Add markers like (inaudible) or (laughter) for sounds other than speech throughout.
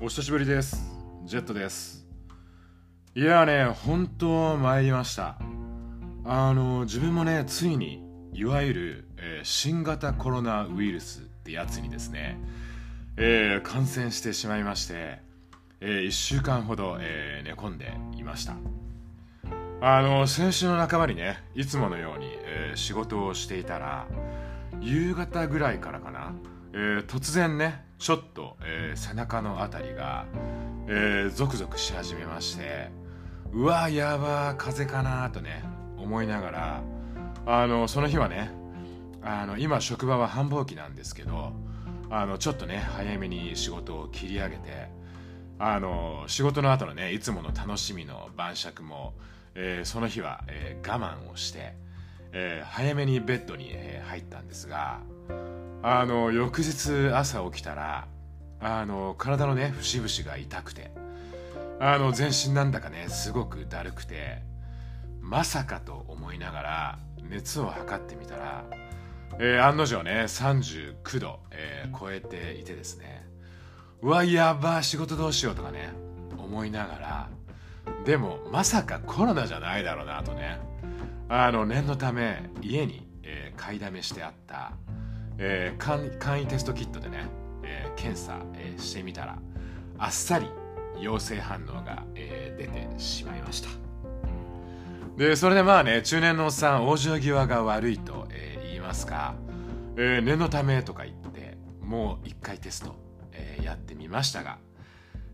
お久しぶりです。ジェットです。いやね、本当参りました。あの、自分もね、ついに、いわゆる、えー新型コロナウイルスってやつにですね、えー感染してしまいまして、え1週間ほど、えー寝込んでいました。あの、先週の半ばにね、いつものように、えー仕事をしていたら、夕方ぐらいからかな、えー突然ねちょっと、えー背中のあたりが、えーゾクゾクし始めましてうわやば風邪かなとね思いながらあのその日はねあの今職場は繁忙期なんですけどあのちょっとね早めに仕事を切り上げてあの仕事の後のねいつもの楽しみの晩酌も、えーその日は、え我慢をして、え早めにベッドに、え入ったんですがあの翌日朝起きたらあの体のね節々が痛くてあの全身なんだかねすごくだるくてまさかと思いながら熱を測ってみたら、えー案の定ね39度、えー超えていてですねうわやば仕事どうしようとかね思いながらでもまさかコロナじゃないだろうなとねあの念のため家に、えー買いだめしてあった、えー簡簡易テストキットでね、えー検査、えーしてみたらあっさり陽性反応が、えー出てしまいました。でそれでまあね中年のおっさん往生際が悪いと、えー言いますか、えー念のためとか言ってもう一回テスト、えーやってみましたが、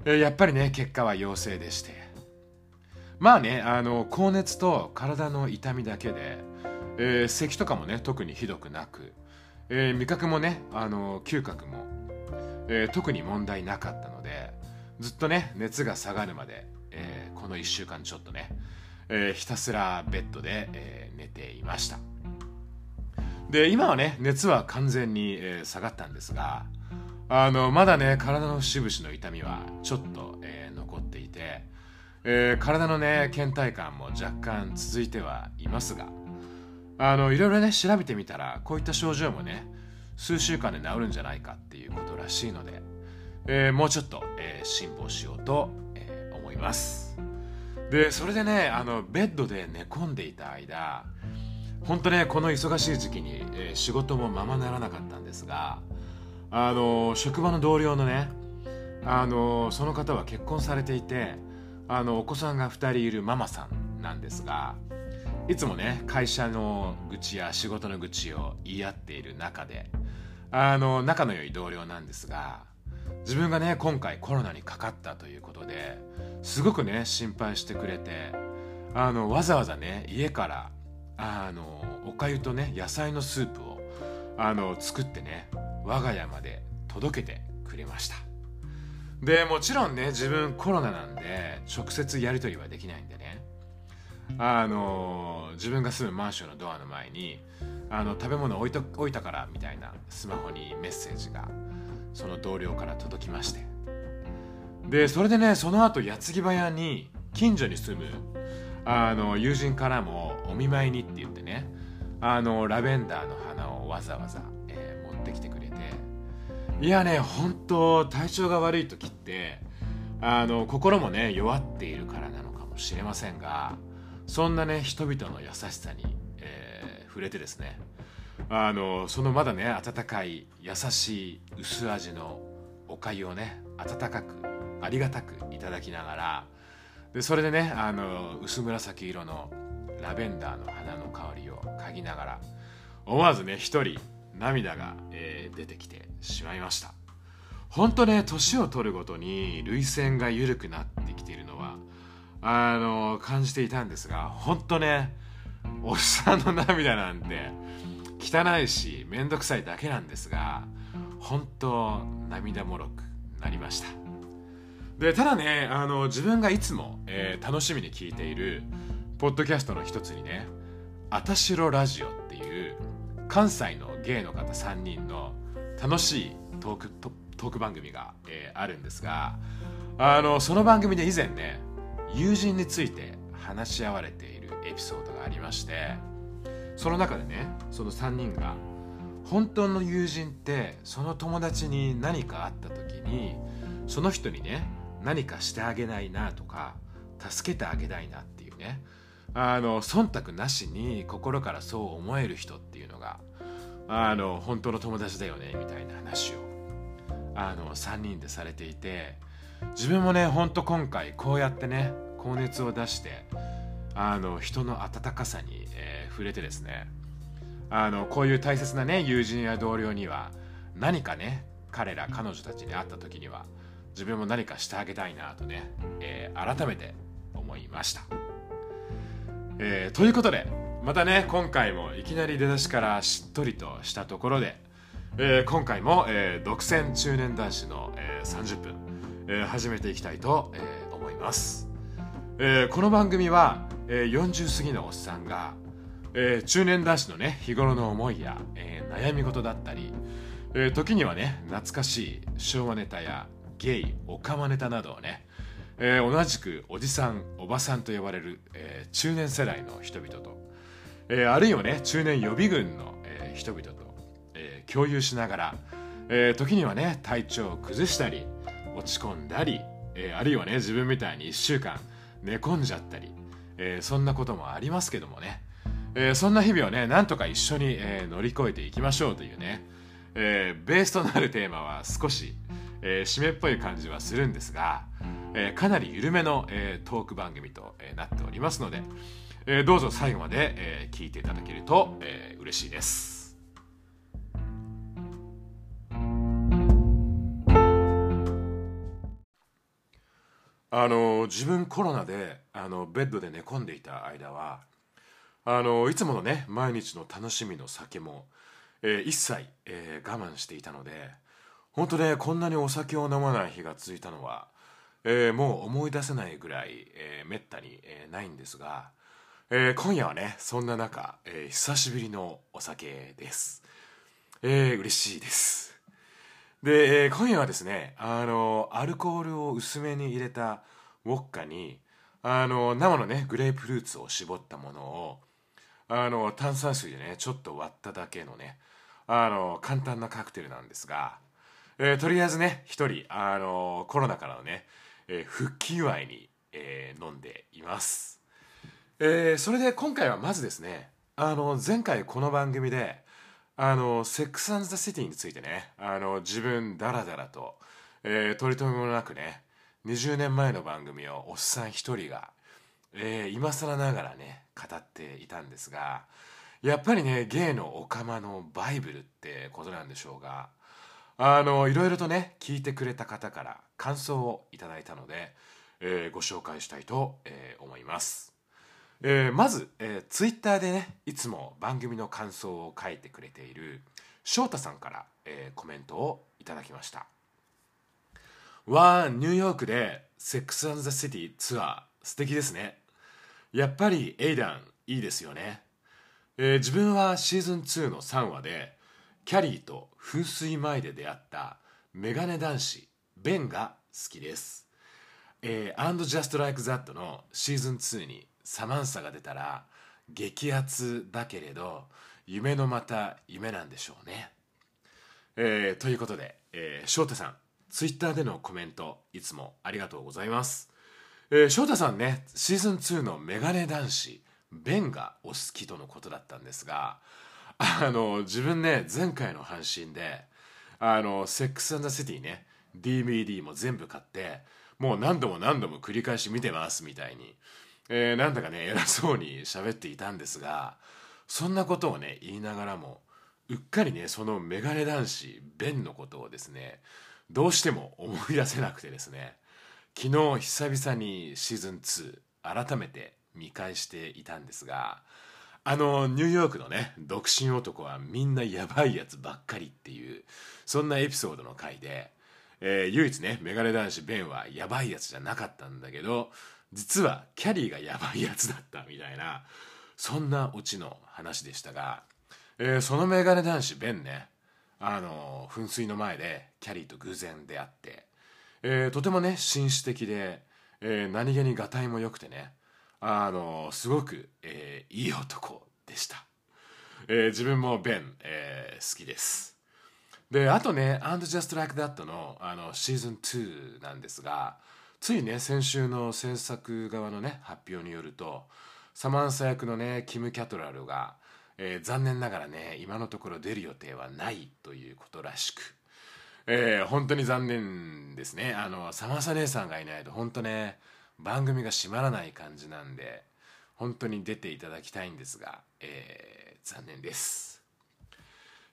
えーやっぱりね結果は陽性でして。まあねあの高熱と体の痛みだけで、えー咳とかもね特にひどくなく、えー味覚もねあの嗅覚も、えー特に問題なかったのでずっとね熱が下がるまで、えーこの1週間ちょっとね、えーひたすらベッドで、えー寝ていました。で今はね熱は完全に、えー下がったんですがあのまだね体の節々の痛みはちょっと、えー残っていて、えー体のね倦怠感も若干続いてはいますがあのいろいろね調べてみたらこういった症状もね数週間で治るんじゃないかっていうことらしいので、えーもうちょっと、えー辛抱しようと、えー思います。でそれでねあのベッドで寝込んでいた間本当ねこの忙しい時期に、えー仕事もままならなかったんですがあの職場の同僚のねあのその方は結婚されていてあのお子さんが2人いるママさんなんですがいつもね会社の愚痴や仕事の愚痴を言い合っている中であの仲の良い同僚なんですが自分がね今回コロナにかかったということですごくね心配してくれてあのわざわざね家からあのおかゆとね野菜のスープをあの作ってね我が家まで届けてくれました。でもちろんね自分コロナなんで直接やり取りはできないんでねあの自分が住むマンションのドアの前にあの食べ物置いと置いたからみたいなスマホにメッセージがその同僚から届きまして。でそれでねその後矢継ぎ早に近所に住むあの友人からもお見舞いにって言ってねあのラベンダーの花をわざわざ、えー持ってきてくれて。いやね本当体調が悪い時ってあの心もね弱っているからなのかもしれませんがそんなね人々の優しさに、えー触れてですね。あのそのまだね温かい優しい薄味のお粥をね温かくありがたくいただきながらでそれでねあの薄紫色のラベンダーの花の香りを嗅ぎながら思わずね一人涙が、えー出てきてしまいました。本当ね年を取るごとに涙腺が緩くなってきているのはあの感じていたんですが本当ねおっさんの涙なんて汚いし面倒くさいだけなんですが本当涙もろくなりました。でただねあの自分がいつも、えー楽しみに聞いているポッドキャストの一つにね「あたしろラジオ」っていう関西の芸の方3人の楽しいトークトーク番組が、えーあるんですがあのその番組で以前ね友人について話し合われているエピソードがありましてその中でねその3人が本当の友人ってその友達に何かあった時にその人にね何かしてあげないなとか助けてあげたいなっていうねあの忖度なしに心からそう思える人っていうのがあの本当の友達だよねみたいな話をあの3人でされていて自分もねほんと今回こうやってね高熱を出してあの人の温かさに、えー、触れてですねあのこういう大切なね友人や同僚には何かね彼ら彼女たちに会った時には自分も何かしてあげたいなとね、えー、改めて思いました、えー、ということでまたね今回もいきなり出だしからしっとりとしたところで、えー、今回も、えー、独占中年男子の、えー、30分、え、始めていきたいと、え、思います、えー、この番組は、えー、40過ぎのおっさんが、えー、中年男子のね日頃の思いや、えー、悩み事だったり、えー、時にはね懐かしい昭和ネタやゲイオカマネタなどをね、えー、同じくおじさんおばさんと呼ばれる、えー、中年世代の人々と、えー、あるいはね中年予備軍の、えー、人々と、えー、共有しながら、えー、時にはね体調を崩したり落ち込んだり、えー、あるいはね自分みたいに1週間寝込んじゃったり、えー、そんなこともありますけどもね、えー、そんな日々をねなんとか一緒に、え、乗り越えていきましょうというね、え、ベースとなるテーマは少し、え、締めっぽい感じはするんですが、え、かなり緩めの、え、トーク番組と、え、なっておりますので、え、どうぞ最後まで、え、聞いていただけると、えー、嬉しいです。あの自分コロナであのベッドで寝込んでいた間はあのいつものね毎日の楽しみの酒も、えー、一切、えー、我慢していたので本当ねこんなにお酒を飲まない日が続いたのは、えー、もう思い出せないぐらい、えー、めったに、えー、ないんですが、えー、今夜はねそんな中、えー、久しぶりのお酒です、えー、嬉しいです。で、えー、今夜はですねあのアルコールを薄めに入れたウォッカにあの生のねグレープフルーツを絞ったものをあの炭酸水でねちょっと割っただけのねあの簡単なカクテルなんですがえー、とりあえずね一人、あの、コロナからのね、えー、復帰祝いに、え飲んでいます、えそれで今回はまずですねあの前回この番組であのセックス・アン・ザ・シティについてね。あの自分ダラダラと、え取り留めもなくね20年前の番組をおっさん一人が、えー、今更ながらね語っていたんですがやっぱりねゲイのオカマのバイブルってことなんでしょうがあのいろいろとね聞いてくれた方から感想をいただいたので、えー、ご紹介したいと、えー、思います、えー、まず、えー、ツイッターでねいつも番組の感想を書いてくれている翔太さんから、えー、コメントをいただきました。わーニューヨークでセックス・アン・ザ・シティツアー素敵ですね。やっぱりエイダンいいですよね、えー、自分はシーズン2の3話でキャリーと噴水前で出会ったメガネ男子ベンが好きです。えー、And Just Like That のシーズン2にサマンサが出たら激アツだけれど夢のまた夢なんでしょうね。えー、ということで、えー、翔太さん、ツイッターでのコメントいつもありがとうございます。えー、翔太さんね、シーズン2のメガネ男子ベンがお好きとのことだったんですが、あの自分ね前回の配信であのセックス・アンダー・シティね DVD も全部買ってもう何度も何度も繰り返し見てますみたいに、えー、なんだかね偉そうに喋っていたんですがそんなことをね言いながらもうっかりねそのメガネ男子ベンのことをですねどうしても思い出せなくてですね昨日久々にシーズン2改めて見返していたんですがあのニューヨークのね独身男はみんなやばいやつばっかりっていうそんなエピソードの回で、えー、唯一ねメガネ男子ベンはやばいやつじゃなかったんだけど実はキャリーがやばいやつだったみたいなそんなオチの話でしたが、えー、そのメガネ男子ベンねあの噴水の前でキャリーと偶然出会って、えー、とてもね紳士的で、えー、何気にがたいも良くてねあのすごく、えー、いい男でした、えー、自分もベン、えー、好きです。であとね「And Just Like That の」あのシーズン2なんですがついね先週の制作側のね発表によるとサマンサ役のねキム・キャトラルが、えー、残念ながらね今のところ出る予定はないということらしく、えー、本当に残念ですね。あのサマンサ姉さんがいないと本当ね番組が閉まらない感じなんで本当に出ていただきたいんですが、えー、残念です、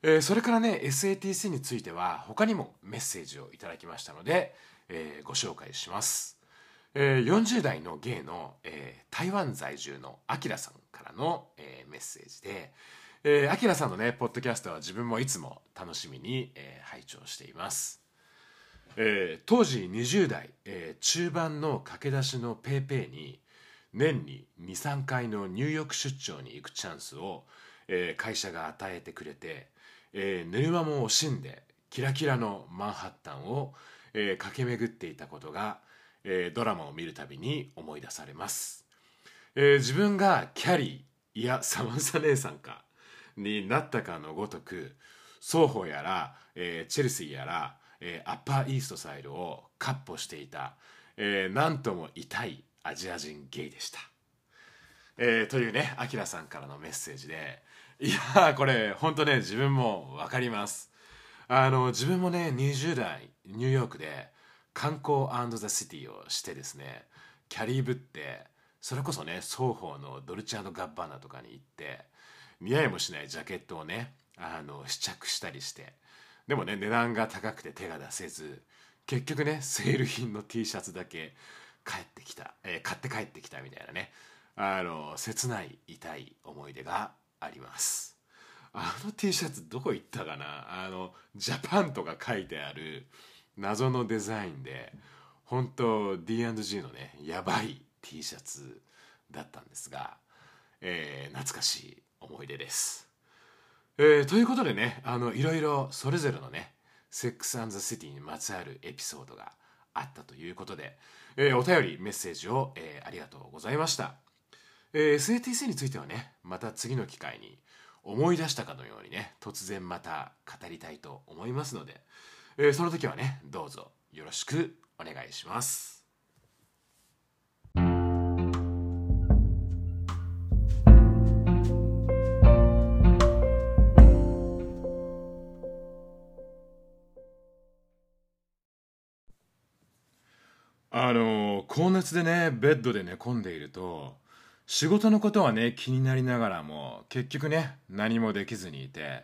えー、それからね SATC については他にもメッセージをいただきましたので、えー、ご紹介します。えー、40代のゲイの、えー、台湾在住のアキラさんからの、えー、メッセージで、えー、アキラさんのねポッドキャストは自分もいつも楽しみに、えー、拝聴しています、えー、当時20代、えー、中盤の駆け出しの PayPay に年に23回の入浴出張に行くチャンスを、えー、会社が与えてくれて、えー、寝る間も惜しんでキラキラのマンハッタンを、えー、駆け巡っていたことがえー、ドラマを見るたびに思い出されます、えー、自分がキャリーいやサマンサ姉さんかになったかのごとく双方やら、えー、チェルシーやら、えー、アッパーイーストサイルを闊歩していた、えー、なんとも痛いアジア人ゲイでした、えー、というねアキラさんからのメッセージでいやこれ本当ね自分も分かります。あの自分もね20代ニューヨークで観光ザ・シティをしてですねキャリーブってそれこそね双方のドルチアガッバーナとかに行って似合いもしないジャケットをねあの試着したりしてでもね値段が高くて手が出せず結局ねセール品の T シャツだけ帰ってきた、えー、買って帰ってきたみたいなねあの切ない痛い思い出があります。あの T シャツどこ行ったかな？あのジャパンとか書いてある謎のデザインで本当 D&G のねやばい T シャツだったんですが、えー、懐かしい思い出です、えー、ということでねあのいろいろそれぞれのねセックス・アン・ザ・シティにまつわるエピソードがあったということで、えー、お便りメッセージを、えー、ありがとうございました、えー、SATC についてはねまた次の機会に思い出したかのようにね突然また語りたいと思いますので、えー、その時はねどうぞよろしくお願いします。あの高熱でねベッドで寝込んでいると仕事のことはね気になりながらも結局ね何もできずにいて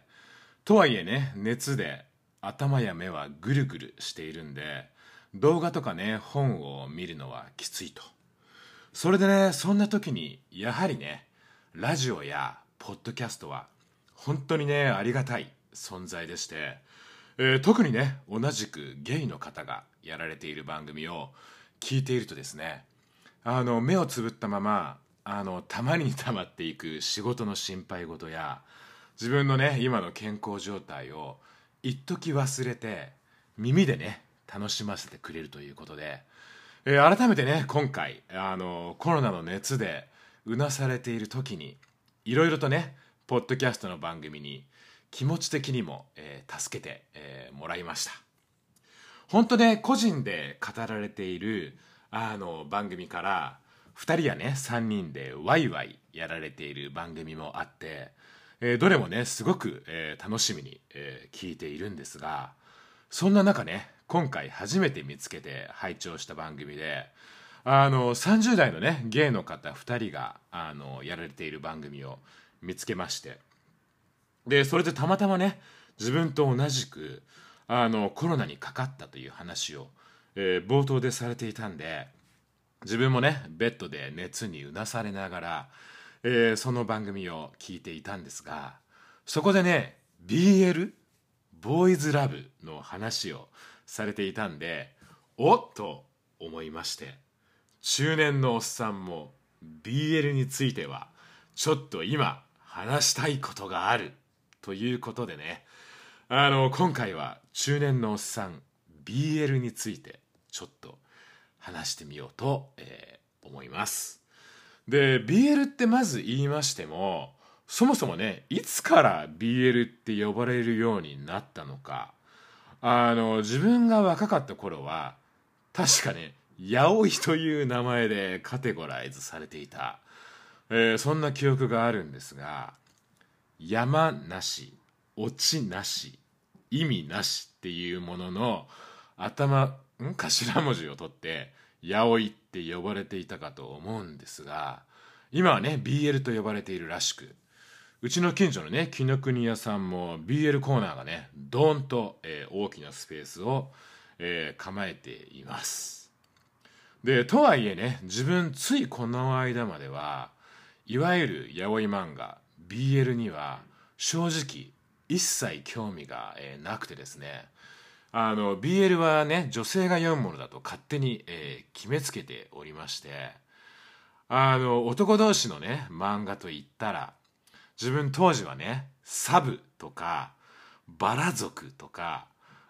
とはいえね熱で頭や目はぐるぐるしているんで動画とかね本を見るのはきついと。それでねそんな時にやはりねラジオやポッドキャストは本当にねありがたい存在でして、えー、特にね同じくゲイの方がやられている番組を聞いているとですねあの目をつぶったままあのたまにたまっていく仕事の心配事や自分のね今の健康状態を一時忘れて耳でね楽しませてくれるということで、えー、改めてね今回あのコロナの熱でうなされている時にいろいろとねポッドキャストの番組に気持ち的にも、えー、助けて、えー、もらいました。本当ね個人で語られているあの番組から2人やね3人でワイワイやられている番組もあってえー、どれもねすごく、えー、楽しみに、えー、聞いているんですがそんな中ね今回初めて見つけて拝聴した番組であの30代のねゲイの方2人があのやられている番組を見つけましてでそれでたまたまね自分と同じくあのコロナにかかったという話を、えー、冒頭でされていたんで自分もねベッドで熱にうなされながらえー、その番組を聞いていたんですがそこでね BL ボーイズラブの話をされていたんでおっと思いまして中年のおっさんも BL についてはちょっと今話したいことがあるということでねあの今回は中年のおっさん BL についてちょっと話してみようと、えー、思います。で BL ってまず言いましてもそもそもねいつから BL って呼ばれるようになったのかあの自分が若かった頃は確かね八百いという名前でカテゴライズされていた、えー、そんな記憶があるんですが山なしオチなし意味なしっていうものの頭頭文字を取って八百いって呼ばれていたかと思うんですが今はね BL と呼ばれているらしくうちの近所のね紀ノ国屋さんも BL コーナーがねドーンと、えー、大きなスペースを、えー、構えています。でとはいえね自分ついこの間まではいわゆる八百い漫画 BL には正直一切興味が、えー、なくてですね。あの BL はね女性が読むものだと勝手に、えー、決めつけておりましてあの男同士のね漫画といったら自分当時はねサブとかバラ族とか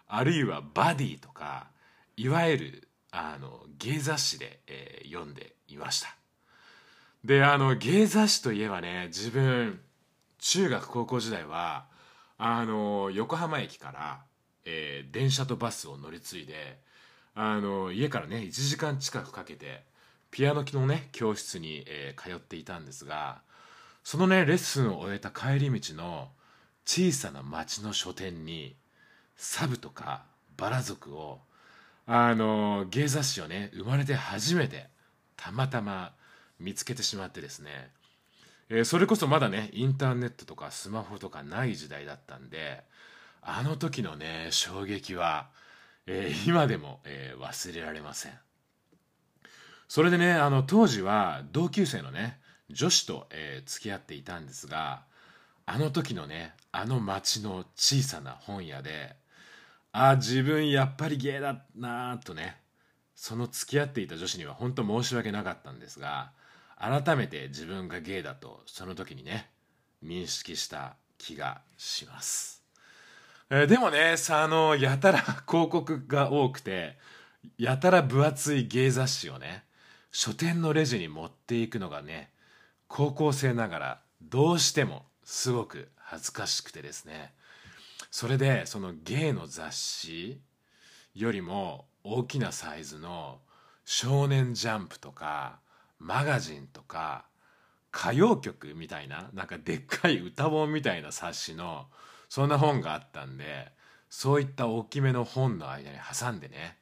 あるいはバディとかいわゆるあの芸雑誌で、えー、読んでいました。であの芸雑誌といえばね自分中学高校時代はあの横浜駅から、えー、電車とバスを乗り継いであの家からね1時間近くかけてピアノ機のね教室に、えー、通っていたんですがそのねレッスンを終えた帰り道の小さな町の書店にサブとかバラ族をあの芸雑誌をね生まれて初めてたまたま見つけてしまってですね、えー、それこそまだねインターネットとかスマホとかない時代だったんであの時のね衝撃は、えー、今でも、えー、忘れられません。それでねあの当時は同級生のね女子と、えー、付き合っていたんですがあの時のねあの町の小さな本屋であ自分やっぱりゲイだなとねその付き合っていた女子には本当申し訳なかったんですが改めて自分がゲイだとその時にね認識した気がします、えー、でもねさあのやたら (laughs) 広告が多くてやたら分厚い芸雑誌をね書店のレジに持っていくのがね高校生ながらどうしてもすごく恥ずかしくてですね。それでそのゲイの雑誌よりも大きなサイズの「少年ジャンプ」とかマガジンとか歌謡曲みたいななんかでっかい歌本みたいな冊子のそんな本があったんでそういった大きめの本の間に挟んでね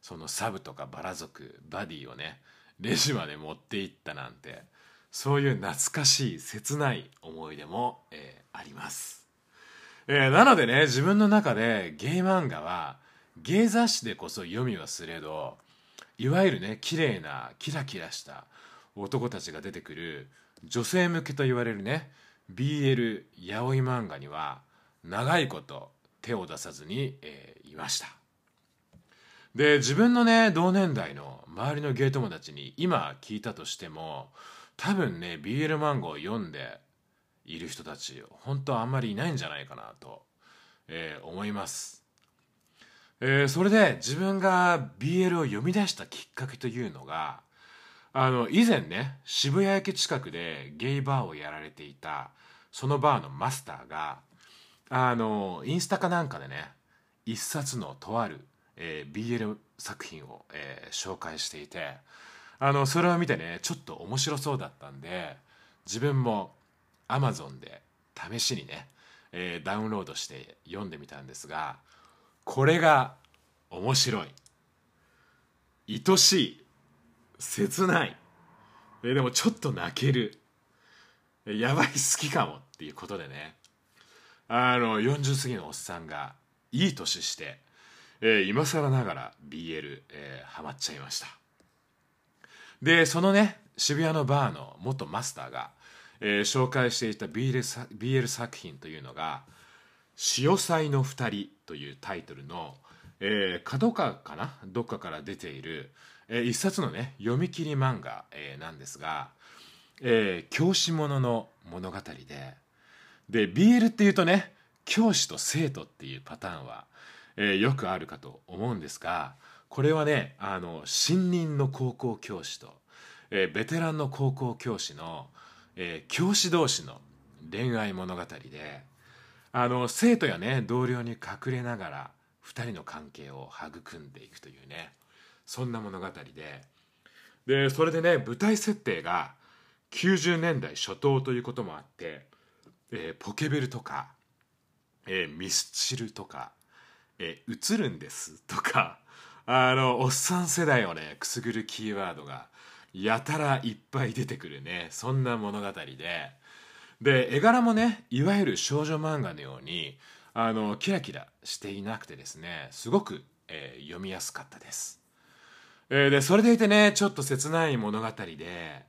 そのサブとかバラ族バディをねレジまで持っていったなんてそういう懐かしい切ない思い出も、えー、あります、えー、なのでね自分の中でゲイ漫画はゲイ雑誌でこそ読みはすれどいわゆるね綺麗なキラキラした男たちが出てくる女性向けと言われるね BL 八百漫画には長いこと手を出さずに、えー、いました。で自分のね同年代の周りのゲイ友達に今聞いたとしても多分ね BL 漫画を読んでいる人たち本当あんまりいないんじゃないかなと、えー、思います、えー、それで自分が BL を読み出したきっかけというのがあの以前ね渋谷駅近くでゲイバーをやられていたそのバーのマスターがあのインスタかなんかでね一冊のとある、えー、BL 作品を、えー、紹介していてあのそれを見てねちょっと面白そうだったんで自分も Amazon で試しにね、えー、ダウンロードして読んでみたんですがこれが面白い。愛しい。切ない、えー、でもちょっと泣ける。やばい好きかもっていうことでねあの40過ぎのおっさんがいい年して、えー、今更ながら BL、えー、ハマっちゃいました。でそのね渋谷のバーの元マスターが、えー、紹介していた BL, BL 作品というのが「潮騒の二人」というタイトルの、えー、角川かな？どっかから出ている、えー、一冊のね読み切り漫画、えー、なんですが、えー、教師者の物語でで BL っていうとね教師と生徒っていうパターンは、えー、よくあるかと思うんですがこれはねあの新任の高校教師と、えー、ベテランの高校教師の、えー、教師同士の恋愛物語であの生徒やね同僚に隠れながら2人の関係を育んでいくというねそんな物語で。でそれでね舞台設定が90年代初頭ということもあって、えー、ポケベルとか、えー、ミスチルとか、えー、映るんですとか (laughs) あのおっさん世代をねくすぐるキーワードがやたらいっぱい出てくるねそんな物語で。で絵柄もねいわゆる少女漫画のようにあのキラキラしていなくてですねすごく、えー、読みやすかったです、えー、でそれでいてねちょっと切ない物語で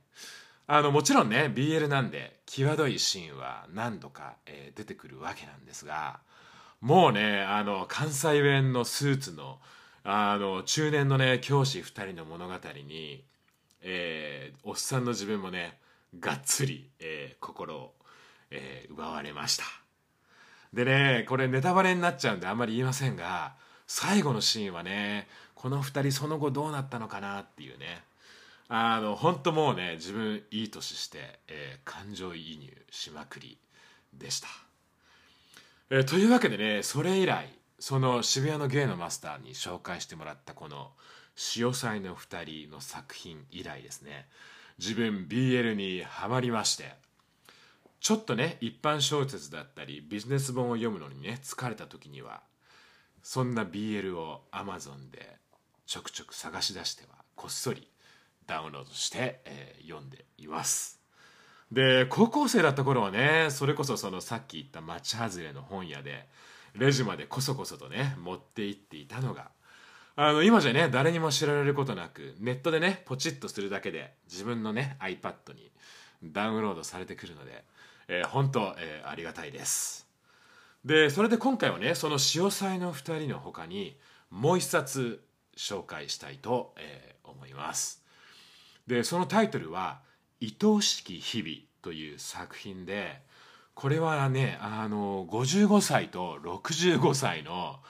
あのもちろんね BL なんで際どいシーンは何度か、えー、出てくるわけなんですがもうねあの関西弁のスーツのあの中年のね教師2人の物語に、えー、おっさんの自分もねがっつり、えー、心をえー、奪われました。でねこれネタバレになっちゃうんであんまり言いませんが最後のシーンはねこの2人その後どうなったのかなっていうねあの本当もうね自分いい年して、えー、感情移入しまくりでした、えー、というわけでねそれ以来その渋谷の芸のマスターに紹介してもらったこの「潮騒の2人」の作品以来ですね自分 BL にはまりましてちょっとね一般小説だったりビジネス本を読むのにね疲れた時にはそんな BL を Amazon でちょくちょく探し出してはこっそりダウンロードして、えー、読んでいます。で高校生だった頃はねそれこそそのさっき言った町外れの本屋でレジまでこそこそとね持って行っていたのがあの今じゃね誰にも知られることなくネットでねポチッとするだけで自分のね iPad にダウンロードされてくるのでえー、本当、えー、ありがたいです。でそれで今回はねその潮騒の2人の他にもう一冊紹介したいと、えー、思います。でそのタイトルは「愛おしき日々」という作品でこれはねあの55歳と65歳の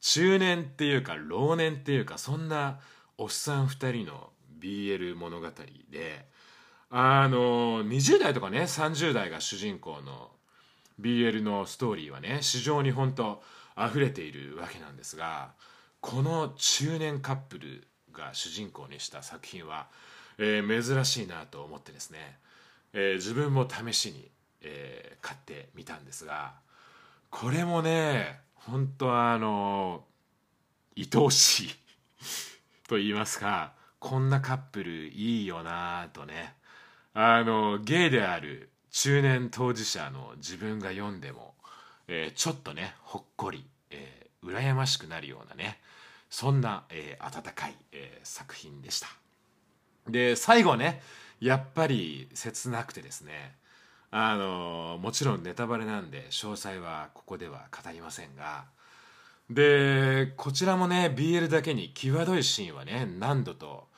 中年っていうか老年っていうかそんなおっさん2人の BL 物語であの20代とかね30代が主人公の BL のストーリーはね市場に本当溢れているわけなんですがこの中年カップルが主人公にした作品は、えー、珍しいなと思ってですね、えー、自分も試しに、えー、買ってみたんですがこれもね本当あの愛おしい (laughs) と言いますかこんなカップルいいよなとねあのゲイである中年当事者の自分が読んでも、えー、ちょっとねほっこり、えー、羨ましくなるようなねそんな、えー、温かい、えー、作品でした。で最後ねやっぱり切なくてですねあのもちろんネタバレなんで詳細はここでは語りませんがでこちらもね BL だけに際どいシーンはね何度と、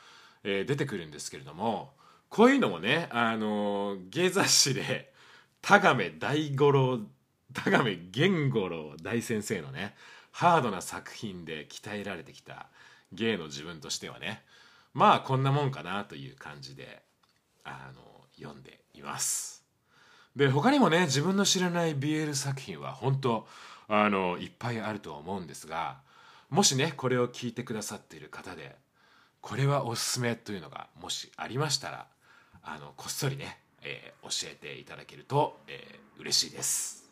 えー、出てくるんですけれどもこういうのもねあの芸雑誌で田亀大五郎田亀源五郎大先生のねハードな作品で鍛えられてきた芸の自分としてはねまあこんなもんかなという感じであの読んでいますで他にもね自分の知らない BL 作品は本当あのいっぱいあると思うんですがもしねこれを聞いてくださっている方でこれはおすすめというのがもしありましたらあのこっそりね、えー、教えていただけると、えー、嬉しいです。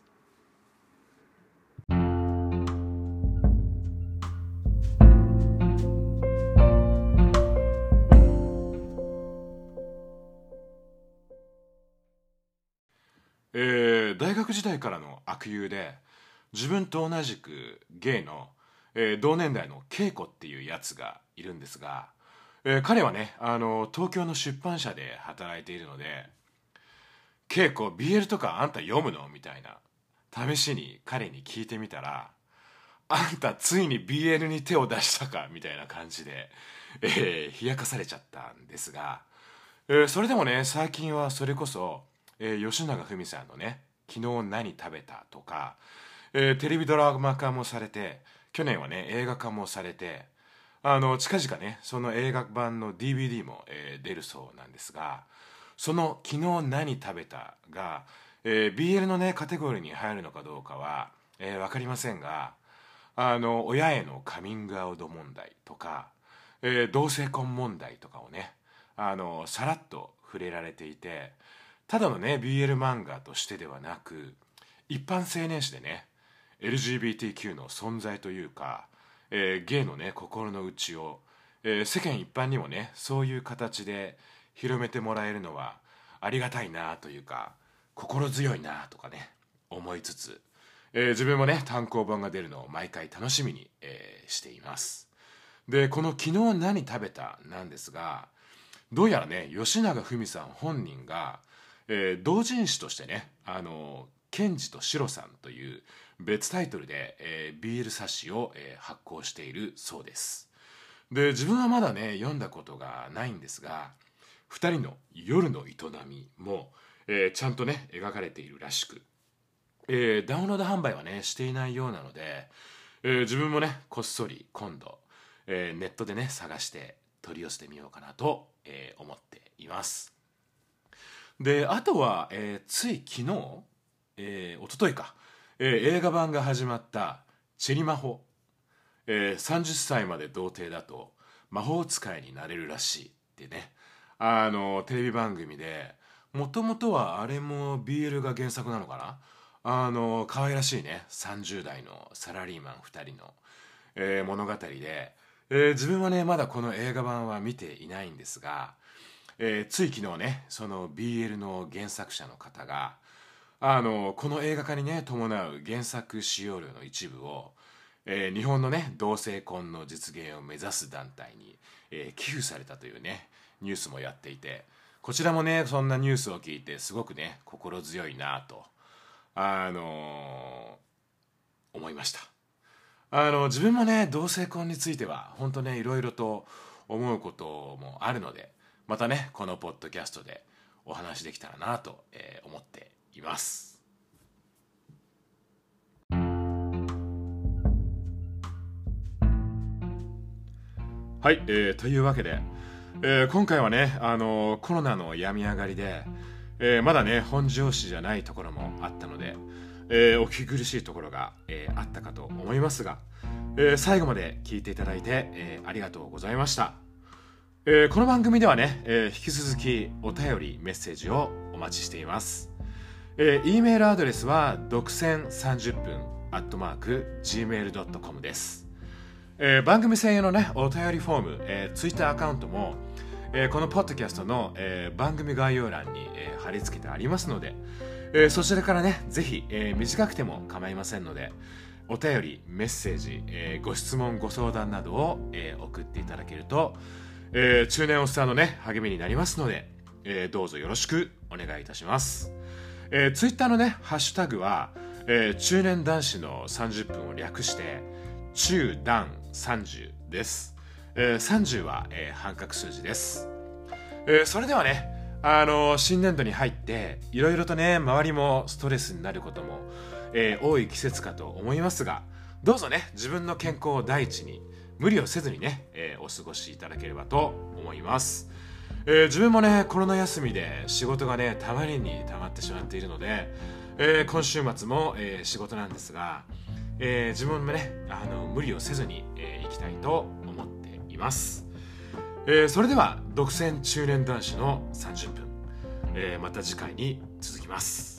大学時代からの悪友で自分と同じくゲイの、えー、同年代の恵子っていうやつがいるんですがえー、彼はねあの東京の出版社で働いているので「稽古 BL とかあんた読むの?」みたいな試しに彼に聞いてみたら「あんたついに BL に手を出したか」みたいな感じで、えー、冷やかされちゃったんですが、えー、それでもね最近はそれこそ、えー、吉永文さんのね「昨日何食べた?」とか、えー、テレビドラマ化もされて去年はね映画化もされてあの近々ねその映画版の DVD も、えー、出るそうなんですがその「昨日何食べたが」えー、BL のねカテゴリーに入るのかどうかは、えー、分かりませんがあの親へのカミングアウト問題とか、えー、同性婚問題とかをねあのさらっと触れられていてただのね BL 漫画としてではなく一般青年誌でね LGBTQ の存在というか、えー、ゲイのね心の内を、えー、世間一般にもねそういう形で広めてもらえるのはありがたいなというか心強いなとかね思いつつ、えー、自分もね単行本が出るのを毎回楽しみに、えー、していますでこの「昨日何食べた?」なんですがどうやらね吉永文さん本人が、えー、同人誌としてねあのケンジとシロさんという別タイトルで、えー、ビール冊子を、えー、発行しているそうです。で自分はまだね読んだことがないんですが2人の夜の営みも、えー、ちゃんとね描かれているらしく、えー、ダウンロード販売はねしていないようなので、えー、自分もねこっそり今度、えー、ネットでね探して取り寄せてみようかなと、えー、思っています。であとは、えー、つい昨日、えー、一昨日か、えー、映画版が始まった「チェリマホ」えー、30歳まで童貞だと魔法使いになれるらしいってね。あのテレビ番組でもともとはあれも BL が原作なのかな？あの可愛らしいね。30代のサラリーマン2人の、えー、物語で、えー、自分はねまだこの映画版は見ていないんですが、えー、つい昨日ねその BL の原作者の方があのこの映画化にね伴う原作使用料の一部を、え日本のね同性婚の実現を目指す団体に、え寄付されたというねニュースもやっていてこちらもねそんなニュースを聞いてすごくね心強いなとあのー、思いました。あの自分もね同性婚については本当ねいろいろと思うこともあるのでまたねこのポッドキャストでお話できたらなと、思っています。はい、えー、というわけでえー、今回はね、あの、コロナの病み上がりで、えー、まだね本調子じゃないところもあったので、えお聞き苦しいところが、えあったかと思いますが、え最後まで聞いていただいて、えありがとうございました、えこの番組ではね、え引き続きお便りメッセージをお待ちしています、えー、E メールアドレスは独占30分アットマーク Gmail.com です。えー、番組専用のね、お便りフォーム、えー、ツイッターアカウントも、えー、このポッドキャストの、えー、番組概要欄に、えー、貼り付けてありますので、えー、そちらからね、ぜひ、えー、短くても構いませんので、お便り、メッセージ、えー、ご質問、ご相談などを、えー、送っていただけると、えー、中年おっさんのね、励みになりますので、えー、どうぞよろしくお願いいたします。えー、ツイッターのね、ハッシュタグは、えー、中年男子の30分を略して、中段30です。えー、30は、えー、半角数字です。えー、それではね、あの新年度に入っていろいろとね周りもストレスになることも、えー、多い季節かと思いますがどうぞね自分の健康を第一に無理をせずにね、えー、お過ごしいただければと思います、えー、自分もねコロナ休みで仕事がねたまりにたまってしまっているので、えー、今週末も、え、仕事なんですがえ、自分もねあの無理をせずに、えー、いきたいと思っています、え、それでは独占中年男子の30分、え、また次回に続きます。